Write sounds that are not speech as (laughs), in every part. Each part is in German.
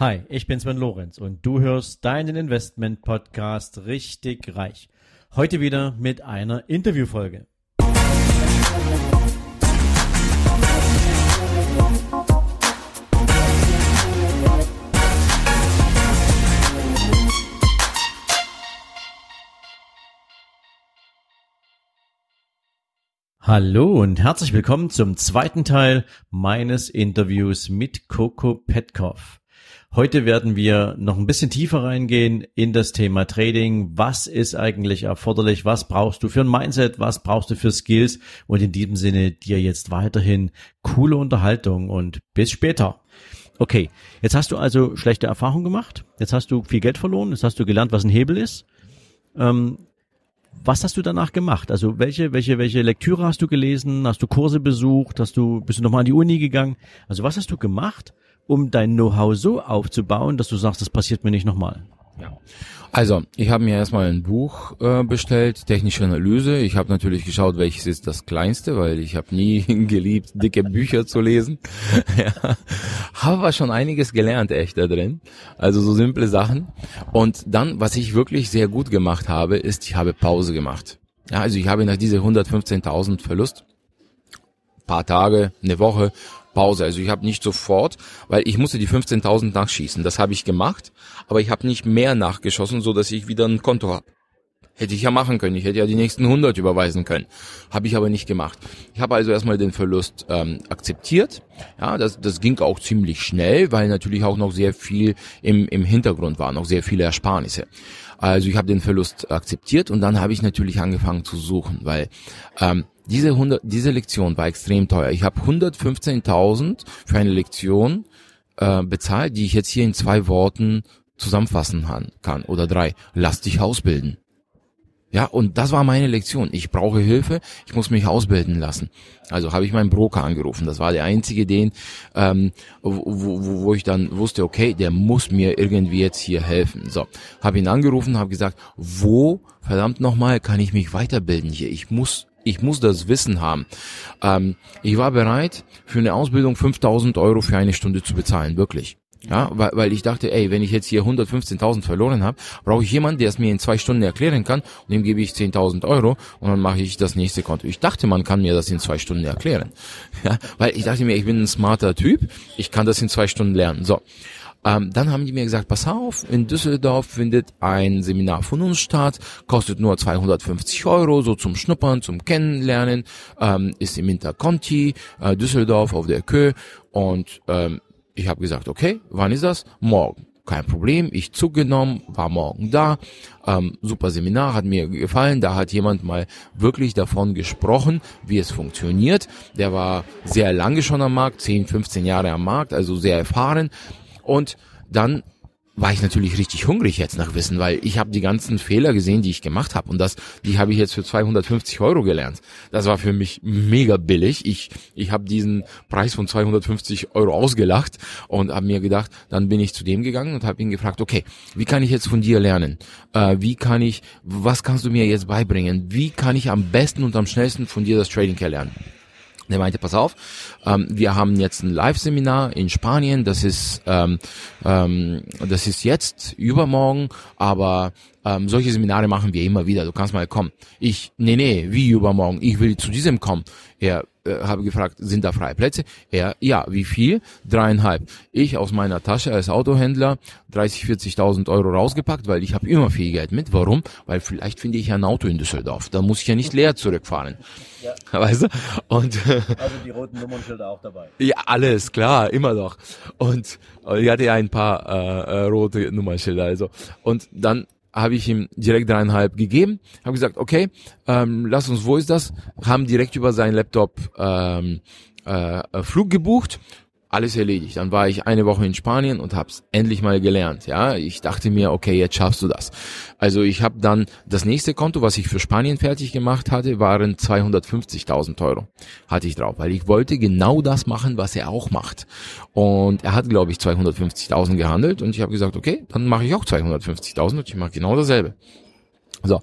Hi, ich bin Sven Lorenz und du hörst deinen Investment Podcast richtig reich. Heute wieder mit einer Interviewfolge. Hallo und herzlich willkommen zum zweiten Teil meines Interviews mit Coco Petkov. Heute werden wir noch ein bisschen tiefer reingehen in das Thema Trading. Was ist eigentlich erforderlich? Was brauchst du für ein Mindset? Was brauchst du für Skills? Und in diesem Sinne dir jetzt weiterhin coole Unterhaltung und bis später. Okay, jetzt hast du also schlechte Erfahrungen gemacht. Jetzt hast du viel Geld verloren. Jetzt hast du gelernt, was ein Hebel ist. Ähm, was hast du danach gemacht? Also welche, welche, welche Lektüre hast du gelesen? Hast du Kurse besucht? Hast du, bist du nochmal an die Uni gegangen? Also was hast du gemacht, um dein Know-how so aufzubauen, dass du sagst, das passiert mir nicht nochmal? Ja. Also, ich habe mir erstmal ein Buch äh, bestellt, technische Analyse. Ich habe natürlich geschaut, welches ist das kleinste, weil ich habe nie (laughs) geliebt, dicke Bücher zu lesen. (laughs) ja. Habe aber schon einiges gelernt, echt da drin. Also so simple Sachen. Und dann, was ich wirklich sehr gut gemacht habe, ist, ich habe Pause gemacht. Ja, also ich habe nach dieser 115.000 Verlust paar Tage, eine Woche Pause. Also ich habe nicht sofort, weil ich musste die 15.000 nachschießen. Das habe ich gemacht, aber ich habe nicht mehr nachgeschossen, so dass ich wieder ein Konto habe. Hätte ich ja machen können. Ich hätte ja die nächsten 100 überweisen können. Habe ich aber nicht gemacht. Ich habe also erstmal den Verlust ähm, akzeptiert. Ja, das, das ging auch ziemlich schnell, weil natürlich auch noch sehr viel im, im Hintergrund war, noch sehr viele Ersparnisse. Also ich habe den Verlust akzeptiert und dann habe ich natürlich angefangen zu suchen, weil ähm, diese, 100, diese Lektion war extrem teuer. Ich habe 115.000 für eine Lektion äh, bezahlt, die ich jetzt hier in zwei Worten zusammenfassen kann oder drei. Lass dich ausbilden. Ja, und das war meine Lektion. Ich brauche Hilfe, ich muss mich ausbilden lassen. Also habe ich meinen Broker angerufen. Das war der einzige, den, ähm, wo, wo, wo ich dann wusste, okay, der muss mir irgendwie jetzt hier helfen. So, habe ihn angerufen, habe gesagt, wo verdammt nochmal kann ich mich weiterbilden hier? Ich muss ich muss das Wissen haben. Ähm, ich war bereit, für eine Ausbildung 5000 Euro für eine Stunde zu bezahlen, wirklich. Ja, weil, weil ich dachte, ey, wenn ich jetzt hier 115.000 verloren habe, brauche ich jemanden, der es mir in zwei Stunden erklären kann und dem gebe ich 10.000 Euro und dann mache ich das nächste Konto. Ich dachte, man kann mir das in zwei Stunden erklären. (laughs) Ja, weil ich dachte mir, ich bin ein smarter Typ, ich kann das in zwei Stunden lernen. So. Ähm, dann haben die mir gesagt, pass auf, in Düsseldorf findet ein Seminar von uns statt, kostet nur 250 Euro, so zum Schnuppern, zum Kennenlernen, ähm, ist im Interconti, äh, Düsseldorf auf der Kö und ähm, ich habe gesagt, okay, wann ist das? Morgen. Kein Problem, ich Zug genommen, war morgen da. Ähm, super Seminar, hat mir gefallen. Da hat jemand mal wirklich davon gesprochen, wie es funktioniert. Der war sehr lange schon am Markt, 10, 15 Jahre am Markt, also sehr erfahren. Und dann war ich natürlich richtig hungrig jetzt nach Wissen, weil ich habe die ganzen Fehler gesehen, die ich gemacht habe und das, die habe ich jetzt für 250 Euro gelernt. Das war für mich mega billig. Ich ich habe diesen Preis von 250 Euro ausgelacht und habe mir gedacht, dann bin ich zu dem gegangen und habe ihn gefragt, okay, wie kann ich jetzt von dir lernen? Äh, wie kann ich, was kannst du mir jetzt beibringen? Wie kann ich am besten und am schnellsten von dir das Trading erlernen? Der meinte, pass auf, ähm, wir haben jetzt ein Live-Seminar in Spanien, das ist, ähm, ähm, das ist jetzt übermorgen, aber ähm, solche Seminare machen wir immer wieder. Du kannst mal kommen. Ich, nee, nee, wie übermorgen? Ich will zu diesem kommen. Er äh, habe gefragt, sind da freie Plätze? Er, ja, wie viel? Dreieinhalb. Ich aus meiner Tasche als Autohändler 30, 40.000 Euro rausgepackt, weil ich habe immer viel Geld mit. Warum? Weil vielleicht finde ich ein Auto in Düsseldorf. Da muss ich ja nicht leer zurückfahren. Ja. (laughs) Weißt du? Und, also die roten Nummernschilder auch dabei. Ja, alles, klar, immer noch. Und ich hatte ja ein paar äh, äh, rote Nummernschilder. Also. Und dann habe ich ihm direkt dreieinhalb gegeben, habe gesagt, okay, ähm, lass uns, wo ist das? Haben direkt über seinen Laptop ähm, äh, Flug gebucht alles erledigt. Dann war ich eine Woche in Spanien und hab's endlich mal gelernt. Ja, ich dachte mir, okay, jetzt schaffst du das. Also ich habe dann das nächste Konto, was ich für Spanien fertig gemacht hatte, waren 250.000 Euro hatte ich drauf, weil ich wollte genau das machen, was er auch macht. Und er hat, glaube ich, 250.000 gehandelt und ich habe gesagt, okay, dann mache ich auch 250.000 und ich mache genau dasselbe. So.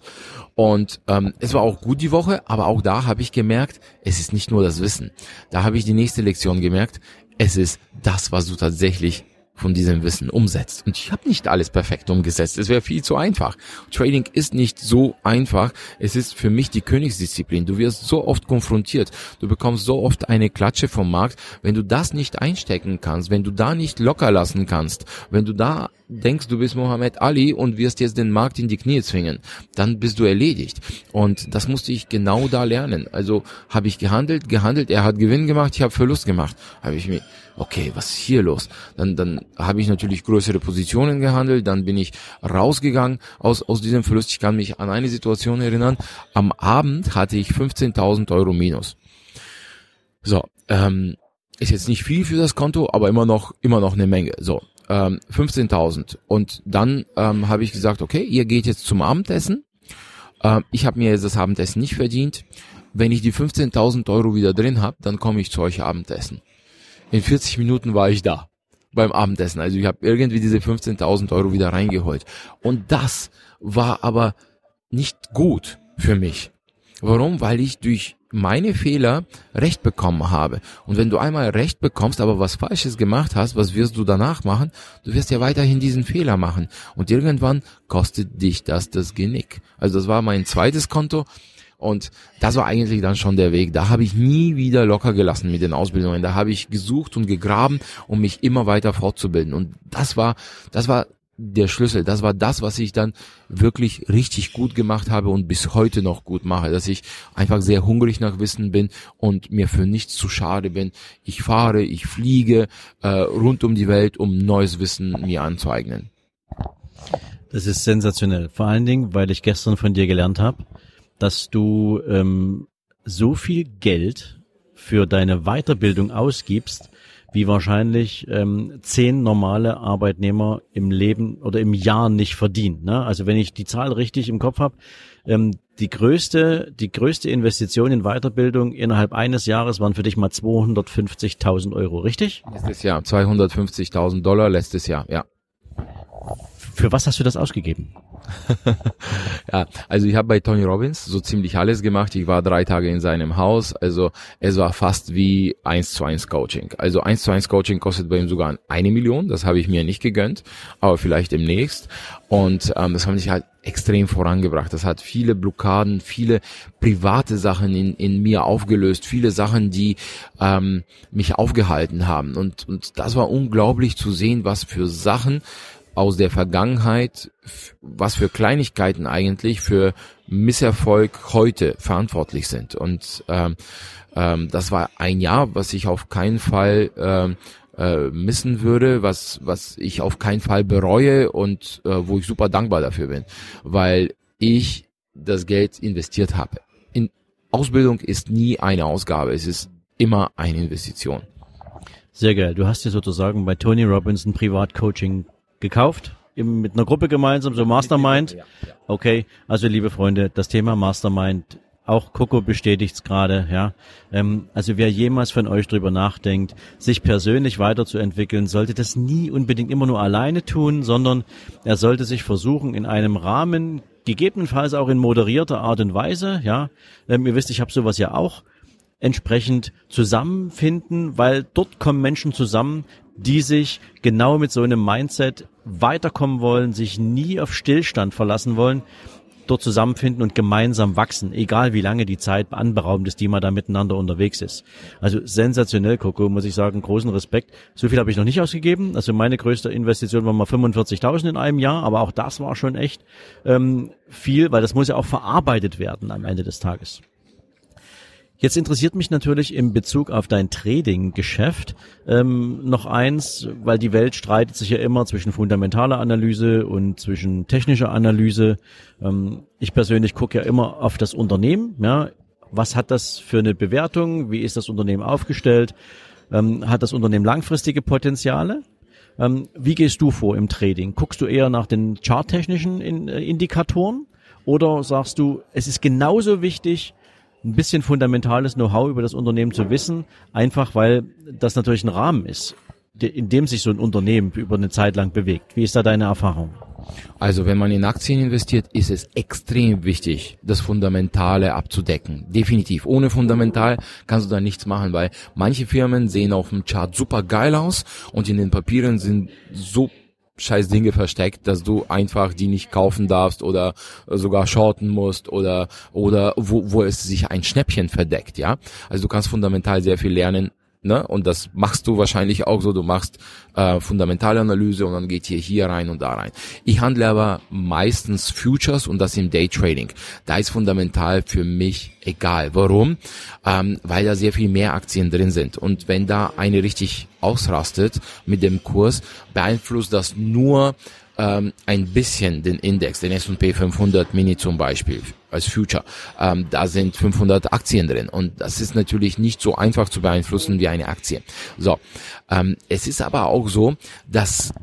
Und ähm, es war auch gut die Woche, aber auch da habe ich gemerkt, es ist nicht nur das Wissen. Da habe ich die nächste Lektion gemerkt, es ist das, was du tatsächlich von diesem Wissen umsetzt. Und ich habe nicht alles perfekt umgesetzt. Es wäre viel zu einfach. Trading ist nicht so einfach. Es ist für mich die Königsdisziplin. Du wirst so oft konfrontiert. Du bekommst so oft eine Klatsche vom Markt. Wenn du das nicht einstecken kannst, wenn du da nicht locker lassen kannst, wenn du da denkst, du bist Mohammed Ali und wirst jetzt den Markt in die Knie zwingen, dann bist du erledigt. Und das musste ich genau da lernen. Also habe ich gehandelt, gehandelt, er hat Gewinn gemacht, ich habe Verlust gemacht. Habe ich mir okay, was ist hier los? Dann, dann habe ich natürlich größere Positionen gehandelt, dann bin ich rausgegangen aus, aus diesem Verlust. Ich kann mich an eine Situation erinnern. Am Abend hatte ich 15.000 Euro minus. So, ähm, ist jetzt nicht viel für das Konto, aber immer noch, immer noch eine Menge. So, ähm, 15.000. Und dann ähm, habe ich gesagt, okay, ihr geht jetzt zum Abendessen. Ähm, ich habe mir jetzt das Abendessen nicht verdient. Wenn ich die 15.000 Euro wieder drin habe, dann komme ich zu euch Abendessen. In 40 Minuten war ich da beim Abendessen. Also ich habe irgendwie diese 15.000 Euro wieder reingeholt. Und das war aber nicht gut für mich. Warum? Weil ich durch meine Fehler Recht bekommen habe. Und wenn du einmal Recht bekommst, aber was Falsches gemacht hast, was wirst du danach machen? Du wirst ja weiterhin diesen Fehler machen. Und irgendwann kostet dich das das Genick. Also das war mein zweites Konto. Und das war eigentlich dann schon der Weg. Da habe ich nie wieder locker gelassen mit den Ausbildungen. Da habe ich gesucht und gegraben, um mich immer weiter fortzubilden. Und das war, das war der Schlüssel. Das war das, was ich dann wirklich richtig gut gemacht habe und bis heute noch gut mache, dass ich einfach sehr hungrig nach Wissen bin und mir für nichts zu schade bin. Ich fahre, ich fliege äh, rund um die Welt, um neues Wissen mir anzueignen. Das ist sensationell. Vor allen Dingen, weil ich gestern von dir gelernt habe, dass du ähm, so viel Geld für deine Weiterbildung ausgibst, wie wahrscheinlich ähm, zehn normale Arbeitnehmer im Leben oder im Jahr nicht verdienen. Ne? Also wenn ich die Zahl richtig im Kopf habe, ähm, die größte, die größte Investition in Weiterbildung innerhalb eines Jahres waren für dich mal 250.000 Euro, richtig? Letztes Jahr 250.000 Dollar letztes Jahr, ja. Für was hast du das ausgegeben? (laughs) ja, also ich habe bei Tony Robbins so ziemlich alles gemacht. Ich war drei Tage in seinem Haus. Also es war fast wie eins zu eins Coaching. Also eins zu eins Coaching kostet bei ihm sogar eine Million. Das habe ich mir nicht gegönnt, aber vielleicht demnächst. Und ähm, das haben sich halt extrem vorangebracht. Das hat viele Blockaden, viele private Sachen in, in mir aufgelöst, viele Sachen, die ähm, mich aufgehalten haben. Und, und das war unglaublich zu sehen, was für Sachen aus der Vergangenheit, was für Kleinigkeiten eigentlich für Misserfolg heute verantwortlich sind. Und ähm, ähm, das war ein Jahr, was ich auf keinen Fall ähm, äh, missen würde, was, was ich auf keinen Fall bereue und äh, wo ich super dankbar dafür bin, weil ich das Geld investiert habe. In Ausbildung ist nie eine Ausgabe, es ist immer eine Investition. Sehr geil. Du hast ja sozusagen bei Tony Robbins ein Privatcoaching gekauft? Mit einer Gruppe gemeinsam, so Mastermind? Okay, also liebe Freunde, das Thema Mastermind, auch Coco bestätigt's gerade, ja. Ähm, also wer jemals von euch drüber nachdenkt, sich persönlich weiterzuentwickeln, sollte das nie unbedingt immer nur alleine tun, sondern er sollte sich versuchen, in einem Rahmen, gegebenenfalls auch in moderierter Art und Weise, ja. Ähm, ihr wisst, ich habe sowas ja auch entsprechend zusammenfinden, weil dort kommen Menschen zusammen, die sich genau mit so einem Mindset weiterkommen wollen, sich nie auf Stillstand verlassen wollen, dort zusammenfinden und gemeinsam wachsen, egal wie lange die Zeit anberaumt ist, die man da miteinander unterwegs ist. Also sensationell, Coco, muss ich sagen, großen Respekt. So viel habe ich noch nicht ausgegeben. Also meine größte Investition war mal 45.000 in einem Jahr, aber auch das war schon echt ähm, viel, weil das muss ja auch verarbeitet werden am Ende des Tages. Jetzt interessiert mich natürlich in Bezug auf dein Trading-Geschäft ähm, noch eins, weil die Welt streitet sich ja immer zwischen fundamentaler Analyse und zwischen technischer Analyse. Ähm, ich persönlich gucke ja immer auf das Unternehmen. Ja, was hat das für eine Bewertung? Wie ist das Unternehmen aufgestellt? Ähm, hat das Unternehmen langfristige Potenziale? Ähm, wie gehst du vor im Trading? Guckst du eher nach den charttechnischen in, äh, Indikatoren? Oder sagst du, es ist genauso wichtig, ein bisschen fundamentales Know-how über das Unternehmen zu wissen, einfach weil das natürlich ein Rahmen ist, in dem sich so ein Unternehmen über eine Zeit lang bewegt. Wie ist da deine Erfahrung? Also wenn man in Aktien investiert, ist es extrem wichtig, das Fundamentale abzudecken. Definitiv. Ohne Fundamental kannst du da nichts machen, weil manche Firmen sehen auf dem Chart super geil aus und in den Papieren sind so scheiß Dinge versteckt, dass du einfach die nicht kaufen darfst oder sogar shorten musst oder oder wo, wo es sich ein Schnäppchen verdeckt, ja. Also du kannst fundamental sehr viel lernen Ne? Und das machst du wahrscheinlich auch so. Du machst äh, fundamentale Analyse und dann geht hier hier rein und da rein. Ich handle aber meistens Futures und das im Daytrading. Da ist fundamental für mich egal. Warum? Ähm, weil da sehr viel mehr Aktien drin sind. Und wenn da eine richtig ausrastet mit dem Kurs, beeinflusst das nur ähm, ein bisschen den Index, den S&P 500 Mini zum Beispiel als Future. Ähm, da sind 500 Aktien drin und das ist natürlich nicht so einfach zu beeinflussen wie eine Aktie. So, ähm, es ist aber auch so, dass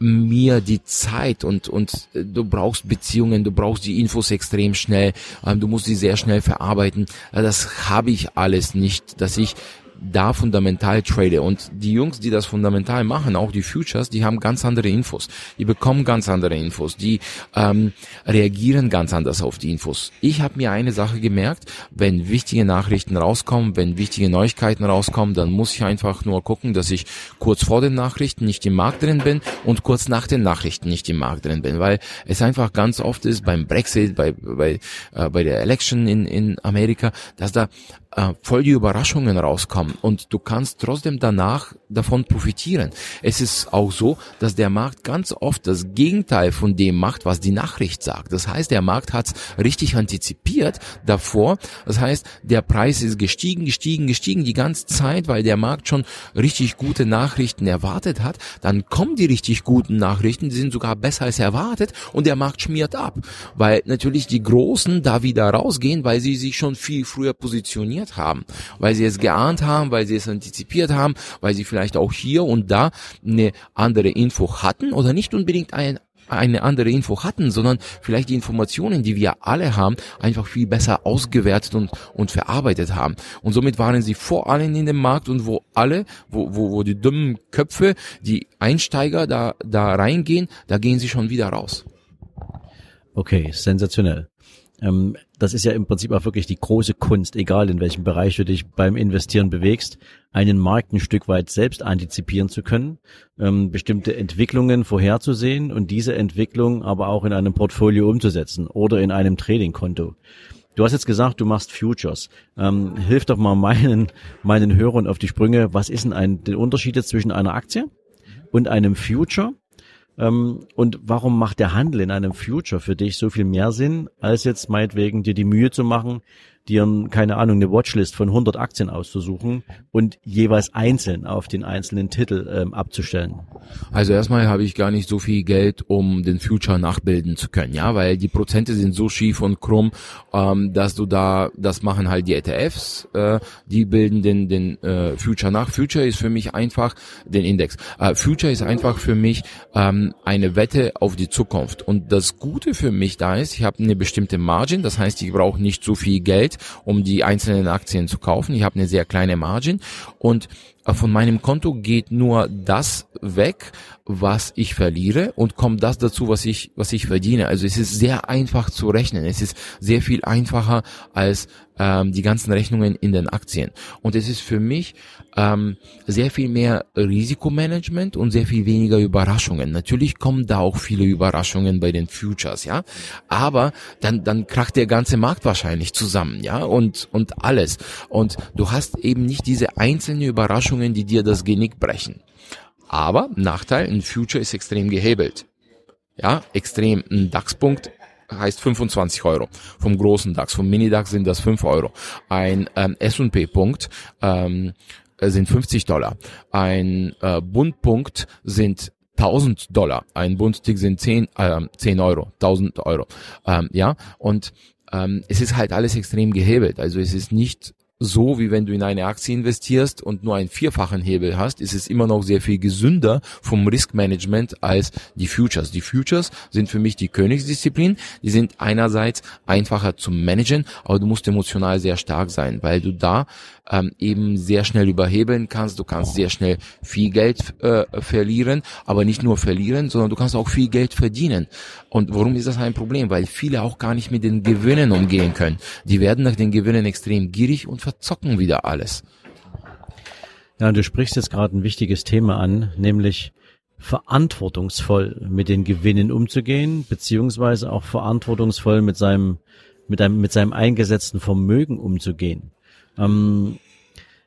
mir die Zeit und und äh, du brauchst Beziehungen, du brauchst die Infos extrem schnell, ähm, du musst sie sehr schnell verarbeiten. Das habe ich alles nicht, dass ich da fundamental trade. Und die Jungs, die das fundamental machen, auch die Futures, die haben ganz andere Infos. Die bekommen ganz andere Infos. Die ähm, reagieren ganz anders auf die Infos. Ich habe mir eine Sache gemerkt, wenn wichtige Nachrichten rauskommen, wenn wichtige Neuigkeiten rauskommen, dann muss ich einfach nur gucken, dass ich kurz vor den Nachrichten nicht im Markt drin bin und kurz nach den Nachrichten nicht im Markt drin bin. Weil es einfach ganz oft ist beim Brexit, bei, bei, äh, bei der Election in, in Amerika, dass da äh, voll die Überraschungen rauskommen und du kannst trotzdem danach davon profitieren. Es ist auch so, dass der Markt ganz oft das Gegenteil von dem macht, was die Nachricht sagt. Das heißt, der Markt hat es richtig antizipiert davor. Das heißt, der Preis ist gestiegen, gestiegen, gestiegen die ganze Zeit, weil der Markt schon richtig gute Nachrichten erwartet hat. Dann kommen die richtig guten Nachrichten, die sind sogar besser als erwartet und der Markt schmiert ab, weil natürlich die Großen da wieder rausgehen, weil sie sich schon viel früher positionieren trainiert haben, weil sie es geahnt haben, weil sie es antizipiert haben, weil sie vielleicht auch hier und da eine andere Info hatten oder nicht unbedingt ein eine andere Info hatten, sondern vielleicht die Informationen, die wir alle haben, einfach viel besser ausgewertet und, und verarbeitet haben. Und somit waren sie vor allen in dem Markt und wo alle, wo, wo, wo die dummen Köpfe, die Einsteiger da, da reingehen, da gehen sie schon wieder raus. Okay, sensationell. Ähm, das ist ja im Prinzip auch wirklich die große Kunst, egal in welchem Bereich du dich beim Investieren bewegst, einen Markt ein Stück weit selbst antizipieren zu können, ähm, bestimmte Entwicklungen vorherzusehen und diese Entwicklung aber auch in einem Portfolio umzusetzen oder in einem Tradingkonto. Du hast jetzt gesagt, du machst Futures. Ähm, hilf doch mal meinen, meinen Hörern auf die Sprünge. Was ist denn ein, der Unterschied zwischen einer Aktie und einem Future? Ähm, und warum macht der Handel in einem Future für dich so viel mehr Sinn, als jetzt meinetwegen dir die Mühe zu machen, dir, keine Ahnung, eine Watchlist von 100 Aktien auszusuchen und jeweils einzeln auf den einzelnen Titel ähm, abzustellen? Also erstmal habe ich gar nicht so viel Geld, um den Future nachbilden zu können, ja, weil die Prozente sind so schief und krumm, ähm, dass du da, das machen halt die ETFs, äh, die bilden den, den äh, Future nach. Future ist für mich einfach den Index. Äh, Future ist einfach für mich ähm, eine Wette auf die Zukunft. Und das Gute für mich da ist, ich habe eine bestimmte Margin, das heißt, ich brauche nicht so viel Geld, um die einzelnen Aktien zu kaufen. Ich habe eine sehr kleine Margin und von meinem Konto geht nur das weg, was ich verliere und kommt das dazu, was ich, was ich verdiene. Also es ist sehr einfach zu rechnen. Es ist sehr viel einfacher als ähm, die ganzen Rechnungen in den Aktien. Und es ist für mich ähm, sehr viel mehr Risikomanagement und sehr viel weniger Überraschungen. Natürlich kommen da auch viele Überraschungen bei den Futures, ja. Aber dann, dann kracht der ganze Markt wahrscheinlich zusammen, ja, und, und alles. Und du hast eben nicht diese einzelnen Überraschungen, die dir das Genick brechen. Aber Nachteil, ein Future ist extrem gehebelt. Ja, extrem. Ein DAX-Punkt heißt 25 Euro. Vom großen DAX, vom Mini-DAX sind das 5 Euro. Ein ähm, S&P-Punkt ähm, sind 50 Dollar. Ein äh, Bundpunkt sind 1000 Dollar. Ein Bundstick sind 10, äh, 10 Euro, 1000 Euro. Ähm, ja, und ähm, es ist halt alles extrem gehebelt. Also es ist nicht so, wie wenn du in eine Aktie investierst und nur einen vierfachen Hebel hast, ist es immer noch sehr viel gesünder vom Riskmanagement als die Futures. Die Futures sind für mich die Königsdisziplin. Die sind einerseits einfacher zu managen, aber du musst emotional sehr stark sein, weil du da ähm, eben sehr schnell überhebeln kannst. Du kannst sehr schnell viel Geld äh, verlieren, aber nicht nur verlieren, sondern du kannst auch viel Geld verdienen. Und warum ist das ein Problem? Weil viele auch gar nicht mit den Gewinnen umgehen können. Die werden nach den Gewinnen extrem gierig und verzocken wieder alles. Ja, du sprichst jetzt gerade ein wichtiges Thema an, nämlich verantwortungsvoll mit den Gewinnen umzugehen, beziehungsweise auch verantwortungsvoll mit seinem, mit einem, mit seinem eingesetzten Vermögen umzugehen. Ähm,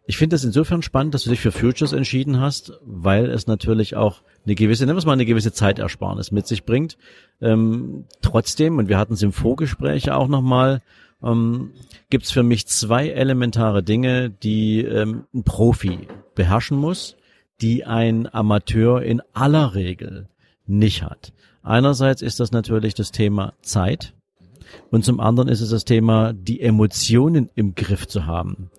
ich finde das insofern spannend, dass du dich für Futures entschieden hast, weil es natürlich auch eine gewisse, nennen wir es mal eine gewisse Zeitersparnis mit sich bringt. Ähm, trotzdem, und wir hatten es im Vorgespräch auch nochmal, ähm, gibt es für mich zwei elementare Dinge, die ähm, ein Profi beherrschen muss, die ein Amateur in aller Regel nicht hat. Einerseits ist das natürlich das Thema Zeit. Und zum anderen ist es das Thema, die Emotionen im Griff zu haben.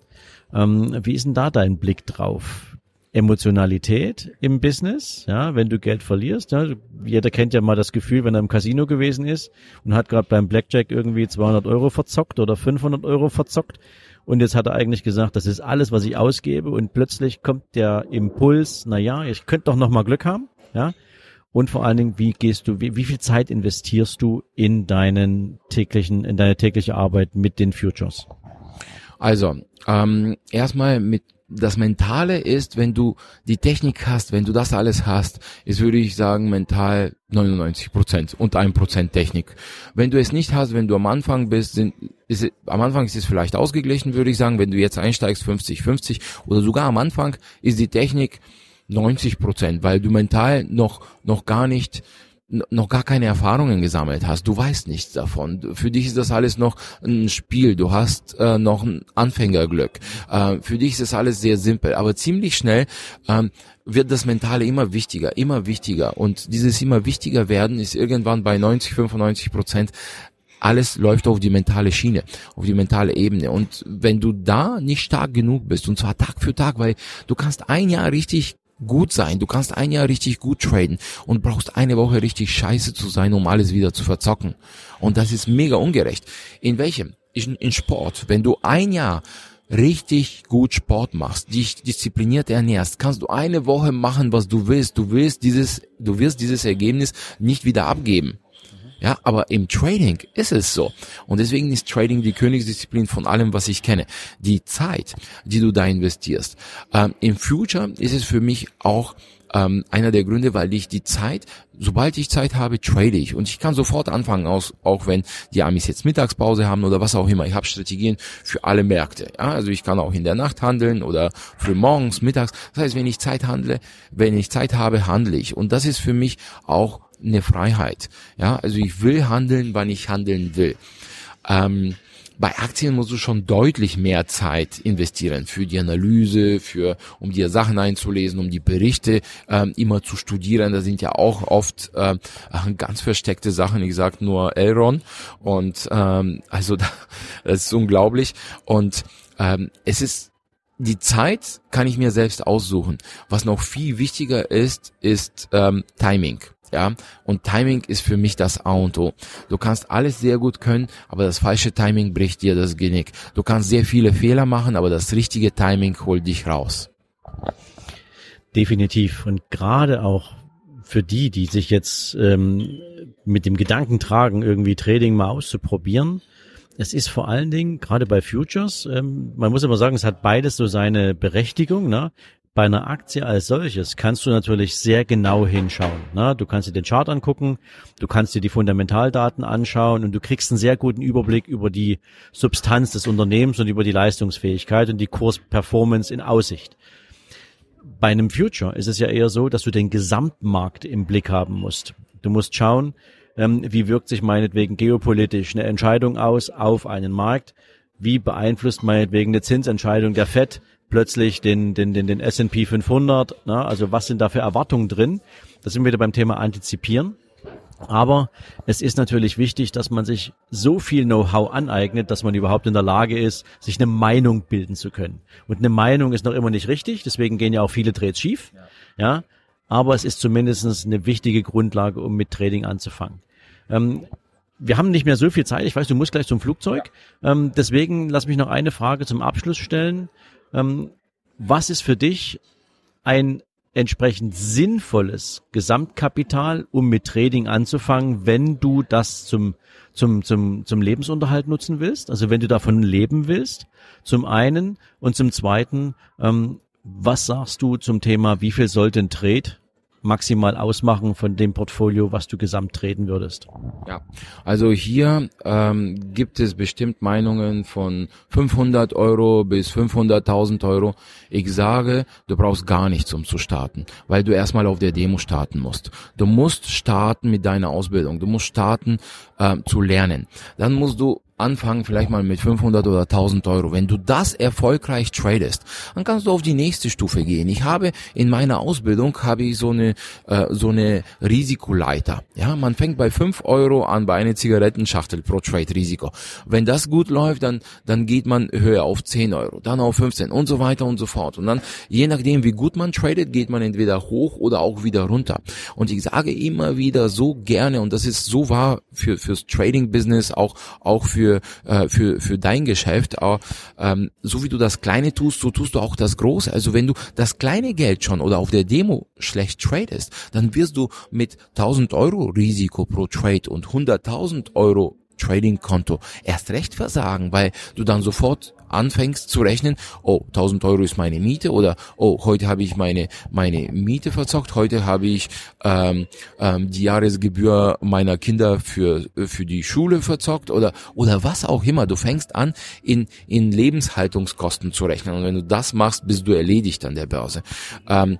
Ähm, wie ist denn da dein Blick drauf? Emotionalität im Business, ja, wenn du Geld verlierst, ja, jeder kennt ja mal das Gefühl, wenn er im Casino gewesen ist und hat gerade beim Blackjack irgendwie 200 Euro verzockt oder 500 Euro verzockt und jetzt hat er eigentlich gesagt, das ist alles, was ich ausgebe und plötzlich kommt der Impuls, na ja, ich könnte doch noch mal Glück haben, ja, und vor allen Dingen, wie gehst du, wie, wie viel Zeit investierst du in deinen täglichen, in deine tägliche Arbeit mit den Futures? Also, ähm, erstmal mit das Mentale ist, wenn du die Technik hast, wenn du das alles hast, ist, würde ich sagen, mental 99 Prozent und ein Prozent Technik. Wenn du es nicht hast, wenn du am Anfang bist, sind, ist, am Anfang ist es vielleicht ausgeglichen, würde ich sagen, wenn du jetzt einsteigst 50, 50 oder sogar am Anfang ist die Technik 90 Prozent, weil du mental noch, noch gar nicht noch gar keine Erfahrungen gesammelt hast, du weißt nichts davon. Für dich ist das alles noch ein Spiel, du hast äh, noch ein Anfängerglück. Äh, für dich ist das alles sehr simpel, aber ziemlich schnell ähm, wird das Mentale immer wichtiger, immer wichtiger. Und dieses immer wichtiger werden ist irgendwann bei 90, 95 Prozent alles läuft auf die mentale Schiene, auf die mentale Ebene. Und wenn du da nicht stark genug bist, und zwar Tag für Tag, weil du kannst ein Jahr richtig gut sein. Du kannst ein Jahr richtig gut traden und brauchst eine Woche richtig scheiße zu sein, um alles wieder zu verzocken. Und das ist mega ungerecht. In welchem? In, in Sport. Wenn du ein Jahr richtig gut Sport machst, dich diszipliniert ernährst, kannst du eine Woche machen, was du willst. Du willst dieses, du wirst dieses Ergebnis nicht wieder abgeben. Ja, aber im Trading ist es so. Und deswegen ist Trading die Königsdisziplin von allem, was ich kenne. Die Zeit, die du da investierst. Ähm, Im Future ist es für mich auch ähm, einer der Gründe, weil ich die Zeit, sobald ich Zeit habe, trade ich. Und ich kann sofort anfangen, aus, auch wenn die Amis jetzt Mittagspause haben oder was auch immer. Ich habe Strategien für alle Märkte. Ja? Also ich kann auch in der Nacht handeln oder früh morgens, mittags. Das heißt, wenn ich Zeit handle, wenn ich Zeit habe, handle ich. Und das ist für mich auch eine Freiheit. Ja, also ich will handeln, wann ich handeln will. Ähm, bei Aktien musst du schon deutlich mehr Zeit investieren für die Analyse, für um dir Sachen einzulesen, um die Berichte ähm, immer zu studieren. Da sind ja auch oft äh, (laughs) ganz versteckte Sachen. Ich sag nur Elron und ähm, also da, (laughs) das ist unglaublich. Und ähm, es ist die Zeit kann ich mir selbst aussuchen. Was noch viel wichtiger ist, ist ähm, Timing ja. Und Timing ist für mich das A und O. Du kannst alles sehr gut können, aber das falsche Timing bricht dir das Genick. Du kannst sehr viele Fehler machen, aber das richtige Timing holt dich raus. Definitiv. Und gerade auch für die, die sich jetzt ähm, mit dem Gedanken tragen, irgendwie Trading mal auszuprobieren, es ist vor allen Dingen, gerade bei Futures, ähm, man muss immer sagen, es hat beides so seine Berechtigung. Ne? bei einer Aktie als solches kannst du natürlich sehr genau hinschauen. Ne? Du kannst dir den Chart angucken, du kannst dir die Fundamentaldaten anschauen und du kriegst einen sehr guten Überblick über die Substanz des Unternehmens und über die Leistungsfähigkeit und die Kursperformance in Aussicht. Bei einem Future ist es ja eher so, dass du den Gesamtmarkt im Blick haben musst. Du musst schauen, ähm, wie wirkt sich meinetwegen geopolitisch eine Entscheidung aus auf einen Markt, wie beeinflusst meinetwegen eine Zinsentscheidung der FED plötzlich den, den, den, den S&P 500, ne? also was sind da für Erwartungen drin? Da sind wir wieder beim Thema Antizipieren. Aber es ist natürlich wichtig, dass man sich so viel Know-how aneignet, dass man überhaupt in der Lage ist, sich eine Meinung bilden zu können. Und eine Meinung ist noch immer nicht richtig, deswegen gehen ja auch viele Trades schief. Ja, aber es ist zumindest eine wichtige Grundlage, um mit Trading anzufangen. Ähm, wir haben nicht mehr so viel Zeit. Ich weiß, du musst gleich zum Flugzeug. Ähm, deswegen lass mich noch eine Frage zum Abschluss stellen. Ähm, was ist für dich ein entsprechend sinnvolles Gesamtkapital, um mit Trading anzufangen, wenn du das zum, zum, zum, zum Lebensunterhalt nutzen willst, also wenn du davon leben willst, zum einen und zum zweiten, ähm, was sagst du zum Thema, wie viel sollte ein Trade maximal ausmachen von dem Portfolio, was du gesamt treten würdest? Ja, also hier ähm, gibt es bestimmt Meinungen von 500 Euro bis 500.000 Euro. Ich sage, du brauchst gar nichts, um zu starten, weil du erstmal auf der Demo starten musst. Du musst starten mit deiner Ausbildung. Du musst starten äh, zu lernen. Dann musst du anfangen vielleicht mal mit 500 oder 1000 Euro. Wenn du das erfolgreich tradest, dann kannst du auf die nächste Stufe gehen. Ich habe in meiner Ausbildung habe ich so eine äh, so eine Risikoleiter. Ja, man fängt bei 5 Euro an bei einer Zigarettenschachtel pro Trade Risiko. Wenn das gut läuft, dann dann geht man höher auf 10 Euro, dann auf 15 und so weiter und so fort. Und dann je nachdem wie gut man tradet, geht man entweder hoch oder auch wieder runter. Und ich sage immer wieder so gerne und das ist so wahr für fürs Trading Business auch auch für für, äh, für, für dein Geschäft. Aber, ähm, so wie du das Kleine tust, so tust du auch das Große. Also wenn du das kleine Geld schon oder auf der Demo schlecht tradest, dann wirst du mit 1000 Euro Risiko pro Trade und 100.000 Euro Trading-Konto erst recht versagen, weil du dann sofort anfängst zu rechnen, oh, 1000 Euro ist meine Miete oder oh, heute habe ich meine meine Miete verzockt, heute habe ich ähm, ähm, die Jahresgebühr meiner Kinder für für die Schule verzockt oder oder was auch immer. Du fängst an in in Lebenshaltungskosten zu rechnen und wenn du das machst, bist du erledigt an der Börse. Ähm,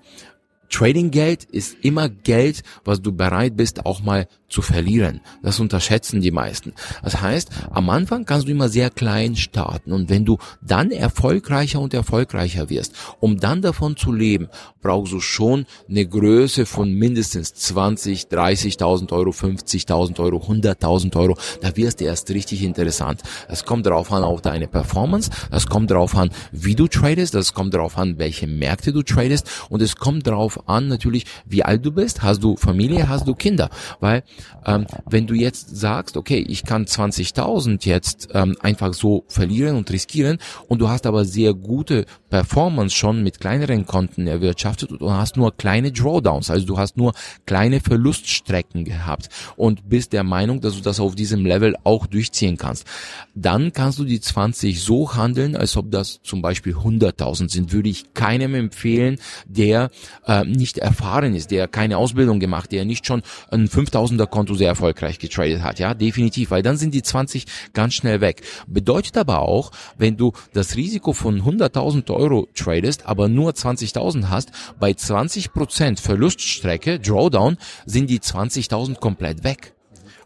Trading-Geld ist immer Geld, was du bereit bist, auch mal zu verlieren. Das unterschätzen die meisten. Das heißt, am Anfang kannst du immer sehr klein starten und wenn du dann erfolgreicher und erfolgreicher wirst, um dann davon zu leben, brauchst du schon eine Größe von mindestens 20, 30.000 Euro, 50.000 Euro, 100.000 Euro. Da wirst du erst richtig interessant. Es kommt darauf an, auf deine Performance, das kommt darauf an, wie du tradest, das kommt darauf an, welche Märkte du tradest und es kommt darauf an, natürlich, wie alt du bist, hast du Familie, hast du Kinder, weil ähm, wenn du jetzt sagst, okay, ich kann 20.000 jetzt ähm, einfach so verlieren und riskieren und du hast aber sehr gute Performance schon mit kleineren Konten erwirtschaftet und hast nur kleine Drawdowns, also du hast nur kleine Verluststrecken gehabt und bist der Meinung, dass du das auf diesem Level auch durchziehen kannst, dann kannst du die 20 so handeln, als ob das zum Beispiel 100.000 sind, würde ich keinem empfehlen, der äh, nicht erfahren ist, der keine Ausbildung gemacht, der nicht schon ein 5000er Konto sehr erfolgreich getradet hat, ja, definitiv, weil dann sind die 20 ganz schnell weg. Bedeutet aber auch, wenn du das Risiko von 100.000 Euro tradest, aber nur 20.000 hast, bei 20% Verluststrecke, Drawdown, sind die 20.000 komplett weg.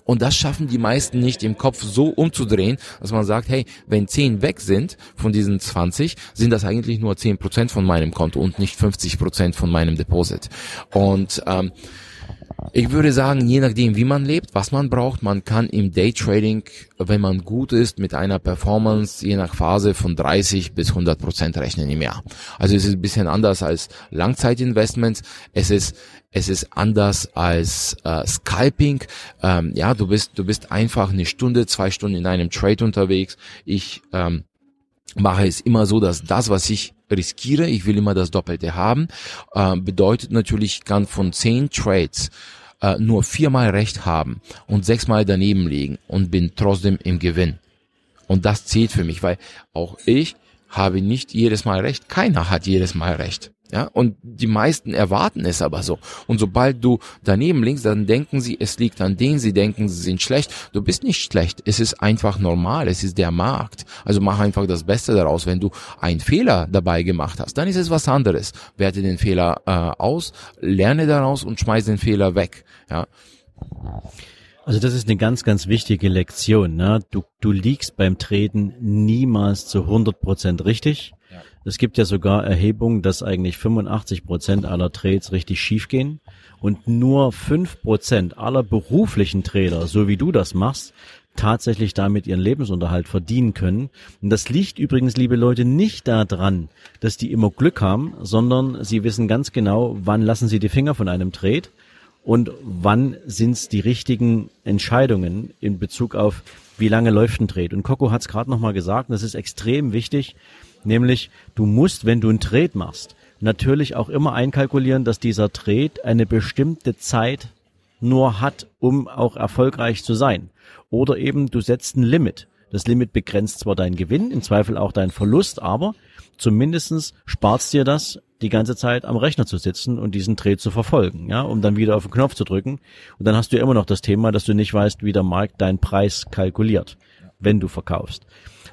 Und das schaffen die meisten nicht im Kopf so umzudrehen, dass man sagt, hey, wenn 10 weg sind von diesen 20, sind das eigentlich nur 10% von meinem Konto und nicht 50% von meinem Deposit. Und ähm, ich würde sagen, je nachdem, wie man lebt, was man braucht, man kann im Daytrading, wenn man gut ist, mit einer Performance je nach Phase von 30 bis 100 Prozent rechnen im Jahr. Also es ist ein bisschen anders als Langzeitinvestments. Es ist es ist anders als äh, Scalping. Ähm, ja, du bist du bist einfach eine Stunde, zwei Stunden in einem Trade unterwegs. Ich ähm, mache es immer so, dass das, was ich riskiere, ich will immer das Doppelte haben, äh, bedeutet natürlich, ich kann von zehn Trades äh, nur viermal recht haben und sechsmal daneben liegen und bin trotzdem im Gewinn. Und das zählt für mich, weil auch ich habe nicht jedes Mal recht. Keiner hat jedes Mal recht. Ja, und die meisten erwarten es aber so. Und sobald du daneben liegst, dann denken sie, es liegt an denen, sie denken, sie sind schlecht. Du bist nicht schlecht. Es ist einfach normal. Es ist der Markt. Also mach einfach das Beste daraus. Wenn du einen Fehler dabei gemacht hast, dann ist es was anderes. Werte den Fehler äh, aus, lerne daraus und schmeiß den Fehler weg. Ja. Also das ist eine ganz, ganz wichtige Lektion. Ne? Du, du liegst beim Treten niemals zu 100 Prozent richtig. Es gibt ja sogar Erhebungen, dass eigentlich 85 Prozent aller Trades richtig schief gehen und nur fünf Prozent aller beruflichen Trader, so wie du das machst, tatsächlich damit ihren Lebensunterhalt verdienen können. Und das liegt übrigens, liebe Leute, nicht daran, dass die immer Glück haben, sondern sie wissen ganz genau, wann lassen sie die Finger von einem Trade und wann sind es die richtigen Entscheidungen in Bezug auf, wie lange läuft ein Trade. Und Coco hat es gerade nochmal gesagt, das ist extrem wichtig, nämlich du musst, wenn du ein Trade machst, natürlich auch immer einkalkulieren, dass dieser Trade eine bestimmte Zeit nur hat, um auch erfolgreich zu sein. Oder eben du setzt ein Limit. Das Limit begrenzt zwar deinen Gewinn, im Zweifel auch deinen Verlust, aber zumindestens sparst dir das, die ganze Zeit am Rechner zu sitzen und diesen Dreh zu verfolgen, ja, um dann wieder auf den Knopf zu drücken. Und dann hast du immer noch das Thema, dass du nicht weißt, wie der Markt deinen Preis kalkuliert, wenn du verkaufst.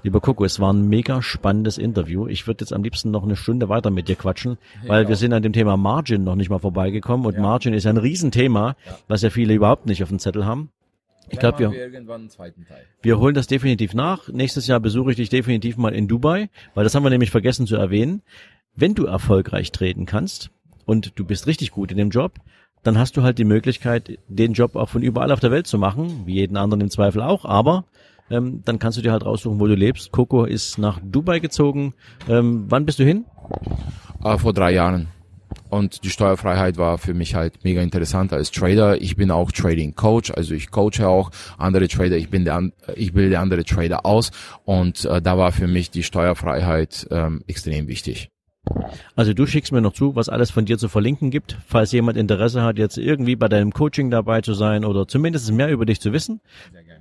Lieber Coco, es war ein mega spannendes Interview. Ich würde jetzt am liebsten noch eine Stunde weiter mit dir quatschen, weil ja. wir sind an dem Thema Margin noch nicht mal vorbeigekommen und ja. Margin ist ein Riesenthema, was ja viele überhaupt nicht auf dem Zettel haben. Ich glaube, wir, wir, wir holen das definitiv nach. Nächstes Jahr besuche ich dich definitiv mal in Dubai, weil das haben wir nämlich vergessen zu erwähnen. Wenn du erfolgreich treten kannst und du bist richtig gut in dem Job, dann hast du halt die Möglichkeit, den Job auch von überall auf der Welt zu machen, wie jeden anderen im Zweifel auch, aber ähm, dann kannst du dir halt raussuchen, wo du lebst. Coco ist nach Dubai gezogen. Ähm, wann bist du hin? Uh, vor drei Jahren. Und die Steuerfreiheit war für mich halt mega interessant als Trader. Ich bin auch Trading Coach, also ich coache auch andere Trader. Ich bin der, ich bilde andere Trader aus und äh, da war für mich die Steuerfreiheit ähm, extrem wichtig. Also du schickst mir noch zu, was alles von dir zu verlinken gibt, falls jemand Interesse hat, jetzt irgendwie bei deinem Coaching dabei zu sein oder zumindest mehr über dich zu wissen.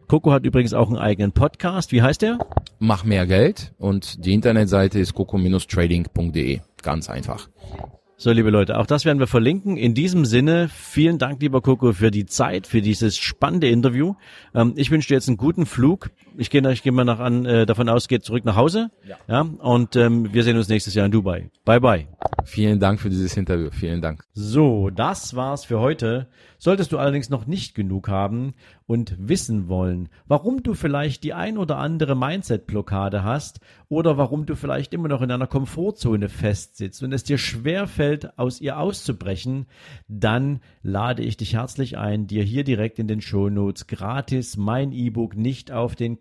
Coco hat übrigens auch einen eigenen Podcast. Wie heißt der? Mach mehr Geld und die Internetseite ist coco-trading.de. Ganz einfach. So, liebe Leute, auch das werden wir verlinken. In diesem Sinne, vielen Dank, lieber Coco, für die Zeit, für dieses spannende Interview. Ähm, ich wünsche dir jetzt einen guten Flug. Ich gehe ich geh mal nach an, äh, davon aus, geht zurück nach Hause. Ja. ja und ähm, wir sehen uns nächstes Jahr in Dubai. Bye, bye. Vielen Dank für dieses Interview. Vielen Dank. So, das war's für heute. Solltest du allerdings noch nicht genug haben und wissen wollen, warum du vielleicht die ein oder andere Mindset-Blockade hast oder warum du vielleicht immer noch in einer Komfortzone festsitzt und es dir schwer fällt, aus ihr auszubrechen, dann lade ich dich herzlich ein, dir hier direkt in den Shownotes gratis mein E-Book nicht auf den